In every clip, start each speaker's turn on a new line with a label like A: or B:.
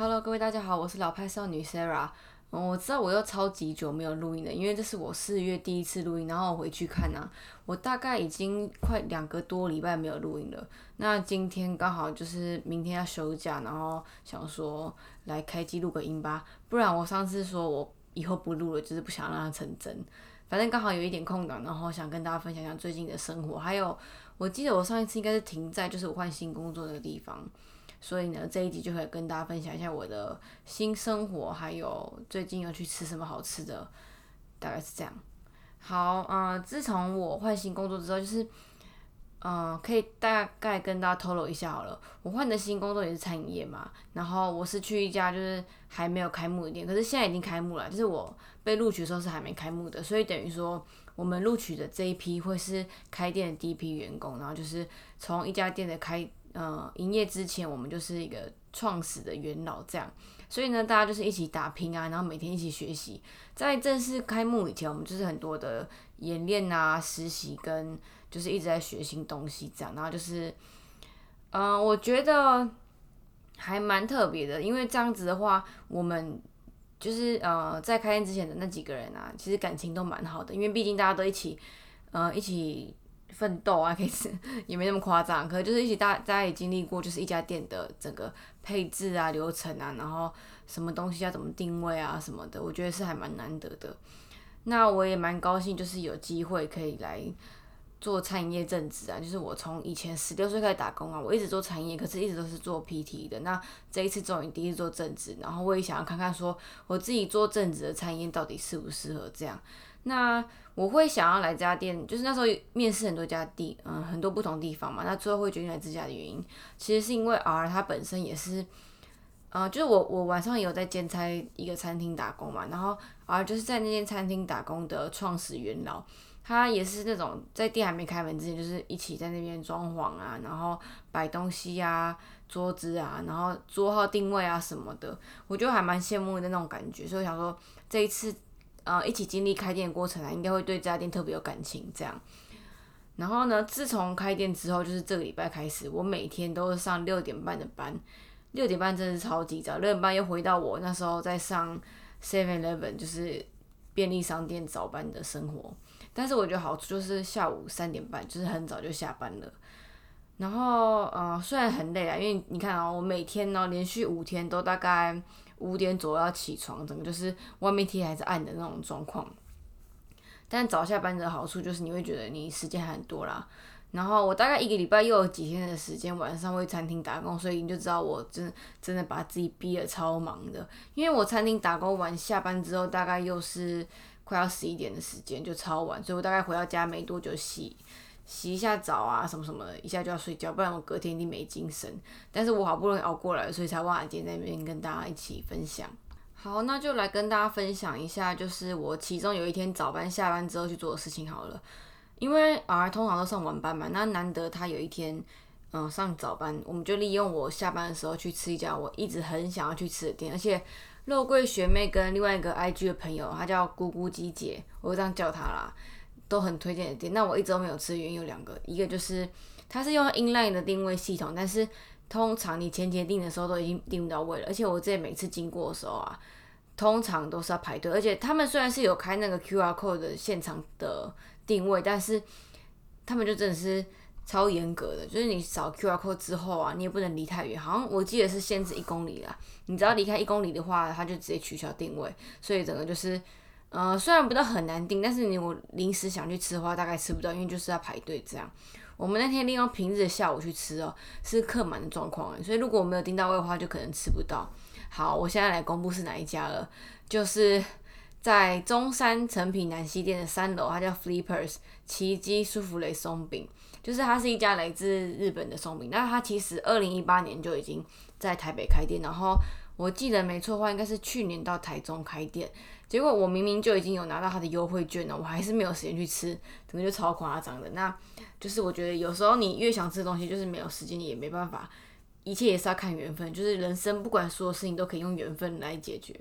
A: Hello，各位大家好，我是老派少女 Sarah。嗯，我知道我又超级久没有录音了，因为这是我四月第一次录音，然后我回去看呢，我大概已经快两个多礼拜没有录音了。那今天刚好就是明天要休假，然后想说来开机录个音吧，不然我上次说我以后不录了，就是不想让它成真。反正刚好有一点空档，然后想跟大家分享一下最近的生活，还有我记得我上一次应该是停在就是我换新工作的地方。所以呢，这一集就可以跟大家分享一下我的新生活，还有最近要去吃什么好吃的，大概是这样。好，嗯，自从我换新工作之后，就是，嗯，可以大概跟大家透露一下好了。我换的新工作也是餐饮业嘛，然后我是去一家就是还没有开幕的店，可是现在已经开幕了，就是我被录取的时候是还没开幕的，所以等于说我们录取的这一批会是开店的第一批员工，然后就是从一家店的开。呃，营业之前我们就是一个创始的元老这样，所以呢，大家就是一起打拼啊，然后每天一起学习。在正式开幕以前，我们就是很多的演练啊、实习跟就是一直在学新东西这样。然后就是，嗯，我觉得还蛮特别的，因为这样子的话，我们就是呃在开店之前的那几个人啊，其实感情都蛮好的，因为毕竟大家都一起，呃，一起。奋斗啊，可以是 也没那么夸张，可能就是一起大大家也经历过，就是一家店的整个配置啊、流程啊，然后什么东西要怎么定位啊什么的，我觉得是还蛮难得的。那我也蛮高兴，就是有机会可以来做餐饮业正职啊。就是我从以前十六岁开始打工啊，我一直做餐饮业，可是一直都是做 PT 的。那这一次终于第一次做正职，然后我也想要看看说我自己做正职的餐饮到底适不适合这样。那我会想要来这家店，就是那时候面试很多家地，嗯，很多不同地方嘛。那最后会决定来这家的原因，其实是因为 R 他本身也是，呃，就是我我晚上也有在兼差一个餐厅打工嘛。然后 R 就是在那间餐厅打工的创始元老，他也是那种在店还没开门之前，就是一起在那边装潢啊，然后摆东西啊、桌子啊，然后桌号定位啊什么的，我觉得还蛮羡慕的那种感觉。所以想说这一次。呃，一起经历开店的过程啊，应该会对这家店特别有感情。这样，然后呢，自从开店之后，就是这个礼拜开始，我每天都是上六点半的班。六点半真的是超级早，六点半又回到我那时候在上 Seven Eleven，就是便利商店早班的生活。但是我觉得好处就是下午三点半就是很早就下班了。然后，呃，虽然很累啊，因为你看啊，我每天呢连续五天都大概。五点左右要起床，整个就是外面天还是暗的那种状况。但早下班的好处就是你会觉得你时间还很多啦。然后我大概一个礼拜又有几天的时间晚上会餐厅打工，所以你就知道我真真的把自己逼得超忙的。因为我餐厅打工完下班之后，大概又是快要十一点的时间，就超晚，所以我大概回到家没多久洗。洗一下澡啊，什么什么，一下就要睡觉，不然我隔天一定没精神。但是我好不容易熬过来，所以才忘了今天在那边跟大家一起分享。好，那就来跟大家分享一下，就是我其中有一天早班下班之后去做的事情好了。因为儿通常都上晚班嘛，那难得他有一天嗯上早班，我们就利用我下班的时候去吃一家我一直很想要去吃的店，而且肉桂学妹跟另外一个 IG 的朋友，她叫咕咕鸡姐，我就这样叫她啦。都很推荐的店，那我一直都没有吃原因有两个，一个就是它是用 inline 的定位系统，但是通常你前节订的时候都已经订不到位了，而且我这每次经过的时候啊，通常都是要排队，而且他们虽然是有开那个 QR code 的现场的定位，但是他们就真的是超严格的，就是你扫 QR code 之后啊，你也不能离太远，好像我记得是限制一公里啦，你只要离开一公里的话，它就直接取消定位，所以整个就是。呃，虽然不到很难订，但是你我临时想去吃的话，大概吃不到，因为就是要排队这样。我们那天利用平日的下午去吃哦，是客满的状况，所以如果我没有订到位的话，就可能吃不到。好，我现在来公布是哪一家了，就是在中山成品南西店的三楼，它叫 Flippers 奇迹舒芙蕾松饼，就是它是一家来自日本的松饼。那它其实二零一八年就已经在台北开店，然后我记得没错的话，应该是去年到台中开店。结果我明明就已经有拿到他的优惠券了，我还是没有时间去吃，整个就超夸张的。那就是我觉得有时候你越想吃东西，就是没有时间，你也没办法，一切也是要看缘分。就是人生不管所有事情都可以用缘分来解决。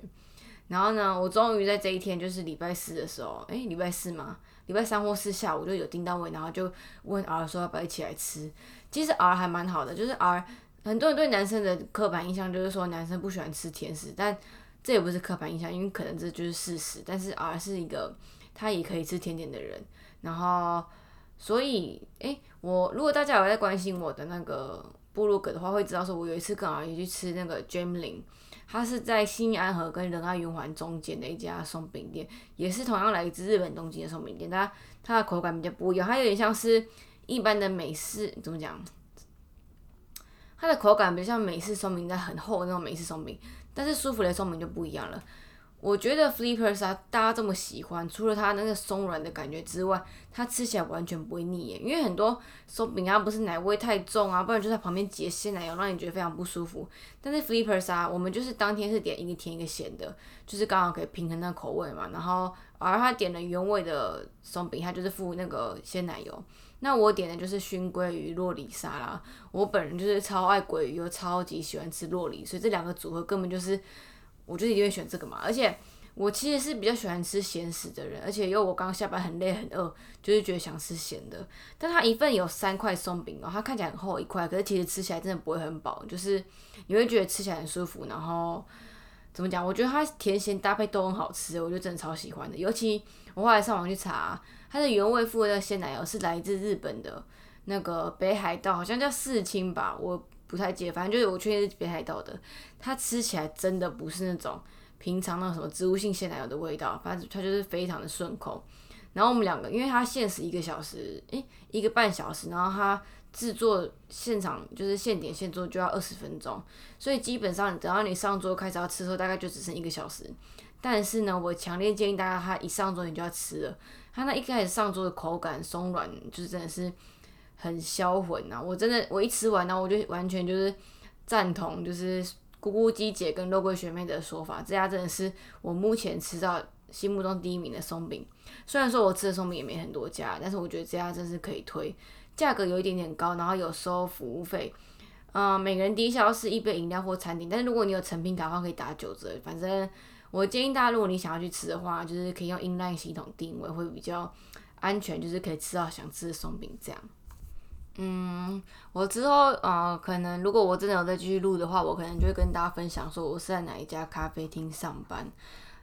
A: 然后呢，我终于在这一天，就是礼拜四的时候，诶，礼拜四吗？礼拜三或四下午就有订单位，然后就问 R 说要不要一起来吃。其实 R 还蛮好的，就是 R，很多人对男生的刻板印象就是说男生不喜欢吃甜食，但这也不是刻板印象，因为可能这就是事实。但是 R 是一个他也可以吃甜点的人，然后所以诶，我如果大家有在关心我的那个部落格的话，会知道说我有一次跟 R 也去吃那个 Jamlin。它是在新安河跟仁爱圆环中间的一家松饼店，也是同样来自日本东京的松饼店。它它的口感比较不一样，它有点像是一般的美式，怎么讲？它的口感比较像美式松饼，在很厚的那种美式松饼，但是舒芙蕾松饼就不一样了。我觉得 Flippers 啊，大家这么喜欢，除了它那个松软的感觉之外，它吃起来完全不会腻耶。因为很多松饼啊，不是奶味太重啊，不然就在旁边结鲜奶油，让你觉得非常不舒服。但是 Flippers 啊，我们就是当天是点一个甜一个咸的，就是刚好可以平衡那个口味嘛。然后而他点了原味的松饼，他就是附那个鲜奶油。那我点的就是熏鲑鱼洛里沙拉。我本人就是超爱鲑鱼，又超级喜欢吃洛里，所以这两个组合根本就是。我就一定会选这个嘛，而且我其实是比较喜欢吃咸食的人，而且因为我刚下班很累很饿，就是觉得想吃咸的。但它一份有三块松饼哦，它看起来很厚一块，可是其实吃起来真的不会很饱，就是你会觉得吃起来很舒服。然后怎么讲？我觉得它甜咸搭配都很好吃，我就真的超喜欢的。尤其我后来上网去查，它的原味附的鲜奶油是来自日本的那个北海道，好像叫四青吧，我。不太记得，反正就是我确定是北海道的，它吃起来真的不是那种平常那什么植物性鲜奶油的味道，反正它就是非常的顺口。然后我们两个，因为它限时一个小时，诶，一个半小时，然后它制作现场就是现点现做就要二十分钟，所以基本上等到你上桌开始要吃的时候，大概就只剩一个小时。但是呢，我强烈建议大家，它一上桌你就要吃了，它那一开始上桌的口感松软，就是真的是。很销魂呐！我真的，我一吃完呢，我就完全就是赞同，就是咕咕鸡姐跟肉桂学妹的说法，这家真的是我目前吃到心目中第一名的松饼。虽然说我吃的松饼也没很多家，但是我觉得这家真是可以推，价格有一点点高，然后有收服务费，嗯，每个人低消是一杯饮料或餐点，但是如果你有成品卡的话，可以打九折。反正我建议大家，如果你想要去吃的话，就是可以用 inline 系统定位，会比较安全，就是可以吃到想吃的松饼这样。嗯，我之后啊，可能如果我真的有再继续录的话，我可能就会跟大家分享说我是在哪一家咖啡厅上班。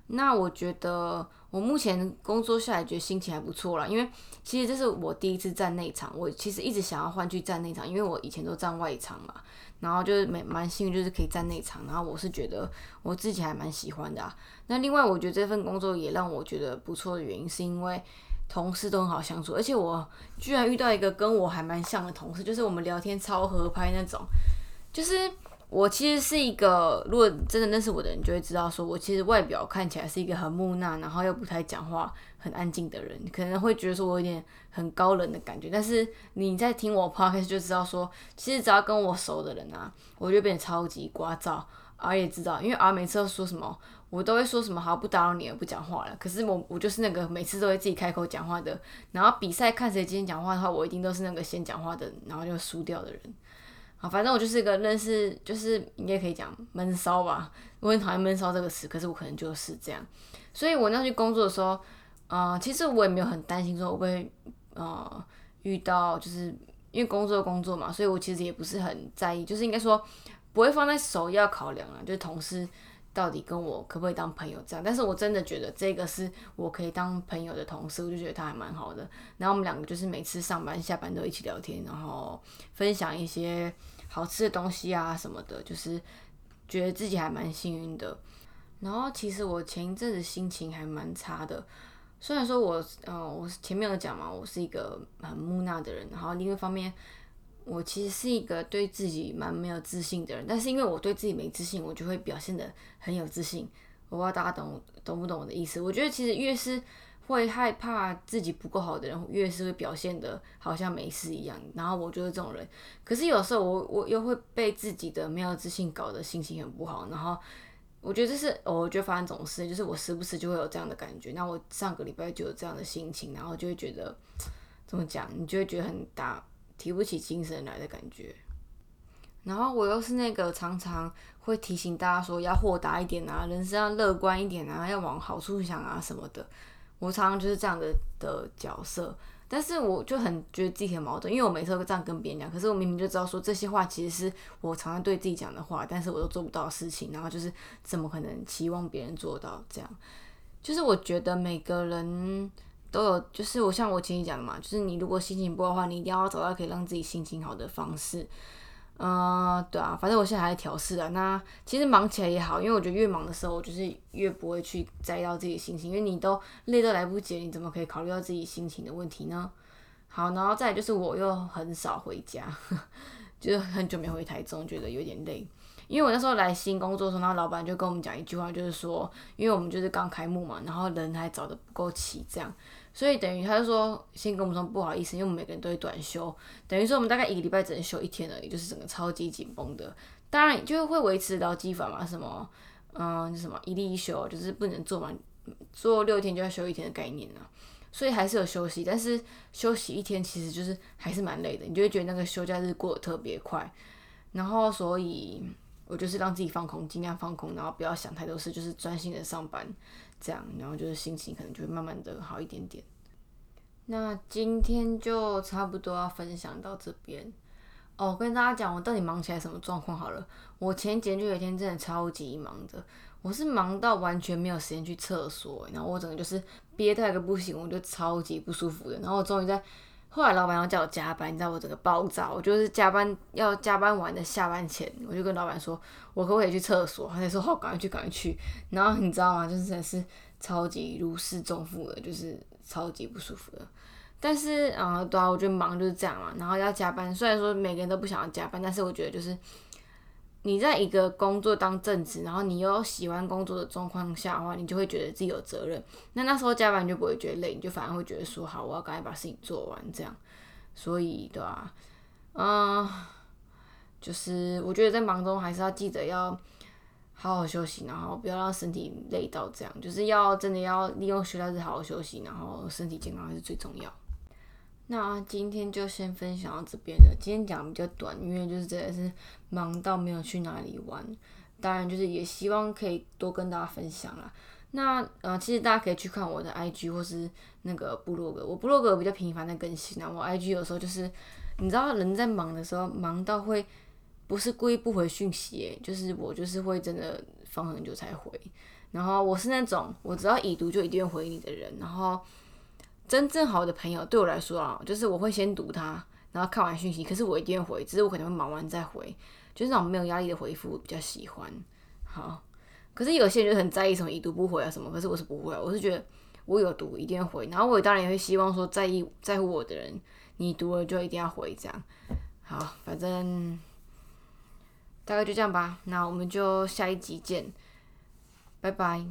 A: 那我觉得我目前工作下来，觉得心情还不错啦，因为其实这是我第一次站内场，我其实一直想要换去站内场，因为我以前都站外场嘛，然后就是蛮蛮幸运，就是可以站内场，然后我是觉得我自己还蛮喜欢的。那另外，我觉得这份工作也让我觉得不错的原因，是因为。同事都很好相处，而且我居然遇到一个跟我还蛮像的同事，就是我们聊天超合拍那种。就是我其实是一个，如果真的认识我的人就会知道，说我其实外表看起来是一个很木讷，然后又不太讲话、很安静的人，可能会觉得说我有点很高冷的感觉。但是你在听我 podcast 就知道说，其实只要跟我熟的人啊，我就变得超级聒噪。R 也知道，因为 R 每次都说什么。我都会说什么好不打扰你了，不讲话了。可是我我就是那个每次都会自己开口讲话的。然后比赛看谁今天讲话的话，我一定都是那个先讲话的，然后就输掉的人。啊，反正我就是一个认识，就是应该可以讲闷骚吧。我很讨厌闷骚这个词，可是我可能就是这样。所以我那去工作的时候，呃，其实我也没有很担心说会不会呃遇到，就是因为工作工作嘛，所以我其实也不是很在意，就是应该说不会放在首要考量啊，就是同事。到底跟我可不可以当朋友这样？但是我真的觉得这个是我可以当朋友的同事，我就觉得他还蛮好的。然后我们两个就是每次上班下班都一起聊天，然后分享一些好吃的东西啊什么的，就是觉得自己还蛮幸运的。然后其实我前一阵子心情还蛮差的，虽然说我嗯，我前面有讲嘛，我是一个很木讷的人，然后另一方面。我其实是一个对自己蛮没有自信的人，但是因为我对自己没自信，我就会表现的很有自信。我不知道大家懂懂不懂我的意思？我觉得其实越是会害怕自己不够好的人，越是会表现的好像没事一样。然后我就是这种人，可是有时候我我又会被自己的没有自信搞得心情很不好。然后我觉得这是我觉得发生这种事，就是我时不时就会有这样的感觉。那我上个礼拜就有这样的心情，然后就会觉得怎么讲，你就会觉得很大。提不起精神来的感觉，然后我又是那个常常会提醒大家说要豁达一点啊，人生要乐观一点啊，要往好处想啊什么的。我常常就是这样的的角色。但是我就很觉得自己很矛盾，因为我每次都这样跟别人讲，可是我明明就知道说这些话其实是我常常对自己讲的话，但是我都做不到事情，然后就是怎么可能期望别人做到这样？就是我觉得每个人都有，就是我像我前面讲的嘛，就是你如果心情不好的话，你一定要找到可以让自己心情好的方式。嗯，对啊，反正我现在还在调试啊。那其实忙起来也好，因为我觉得越忙的时候，我就是越不会去在意到自己心情，因为你都累都来不及，你怎么可以考虑到自己心情的问题呢？好，然后再就是我又很少回家，就是很久没回台中，觉得有点累。因为我那时候来新工作的时候，然后老板就跟我们讲一句话，就是说，因为我们就是刚开幕嘛，然后人还找的不够齐，这样。所以等于他就说，先跟我们说不好意思，因为我们每个人都会短休，等于说我们大概一个礼拜只能休一天而已，就是整个超级紧绷的。当然就会维持劳基法嘛，什么，嗯，什么一例一休，就是不能做满做六天就要休一天的概念啊。所以还是有休息，但是休息一天其实就是还是蛮累的，你就会觉得那个休假日过得特别快。然后所以我就是让自己放空，尽量放空，然后不要想太多事，就是专心的上班。这样，然后就是心情可能就会慢慢的好一点点。那今天就差不多要分享到这边哦。跟大家讲，我到底忙起来什么状况好了。我前几天就有一天真的超级忙的，我是忙到完全没有时间去厕所，然后我整个就是憋到一个不行，我就超级不舒服的。然后我终于在后来老板要叫我加班，你知道我整个暴躁，我就是加班要加班完的下班前，我就跟老板说，我可不可以去厕所？他就说好，赶快去，赶快去。然后你知道吗？就是真的是超级如释重负的，就是。超级不舒服的，但是啊，对啊，我觉得忙就是这样嘛。然后要加班，虽然说每个人都不想要加班，但是我觉得就是你在一个工作当正职，然后你又喜欢工作的状况下的话，你就会觉得自己有责任。那那时候加班就不会觉得累，你就反而会觉得说好，我要赶快把事情做完这样。所以对啊，嗯，就是我觉得在忙中还是要记得要。好好休息，然后不要让身体累到这样，就是要真的要利用休假日好好休息，然后身体健康还是最重要。那今天就先分享到这边了。今天讲比较短，因为就是真的是忙到没有去哪里玩。当然，就是也希望可以多跟大家分享啦。那呃，其实大家可以去看我的 IG 或是那个部落格，我部落格比较频繁的更新啊。我 IG 有时候就是你知道人在忙的时候，忙到会。不是故意不回讯息，就是我就是会真的放很久才回。然后我是那种我只要已读就一定会回你的人。然后真正好的朋友对我来说啊，就是我会先读他，然后看完讯息，可是我一定会回，只是我可能会忙完再回，就是那种没有压力的回复比较喜欢。好，可是有些人就很在意什么已读不回啊什么，可是我是不会，我是觉得我有读一定要回。然后我当然也会希望说在意在乎我的人，你读了就一定要回这样。好，反正。大概就这样吧，那我们就下一集见，拜拜。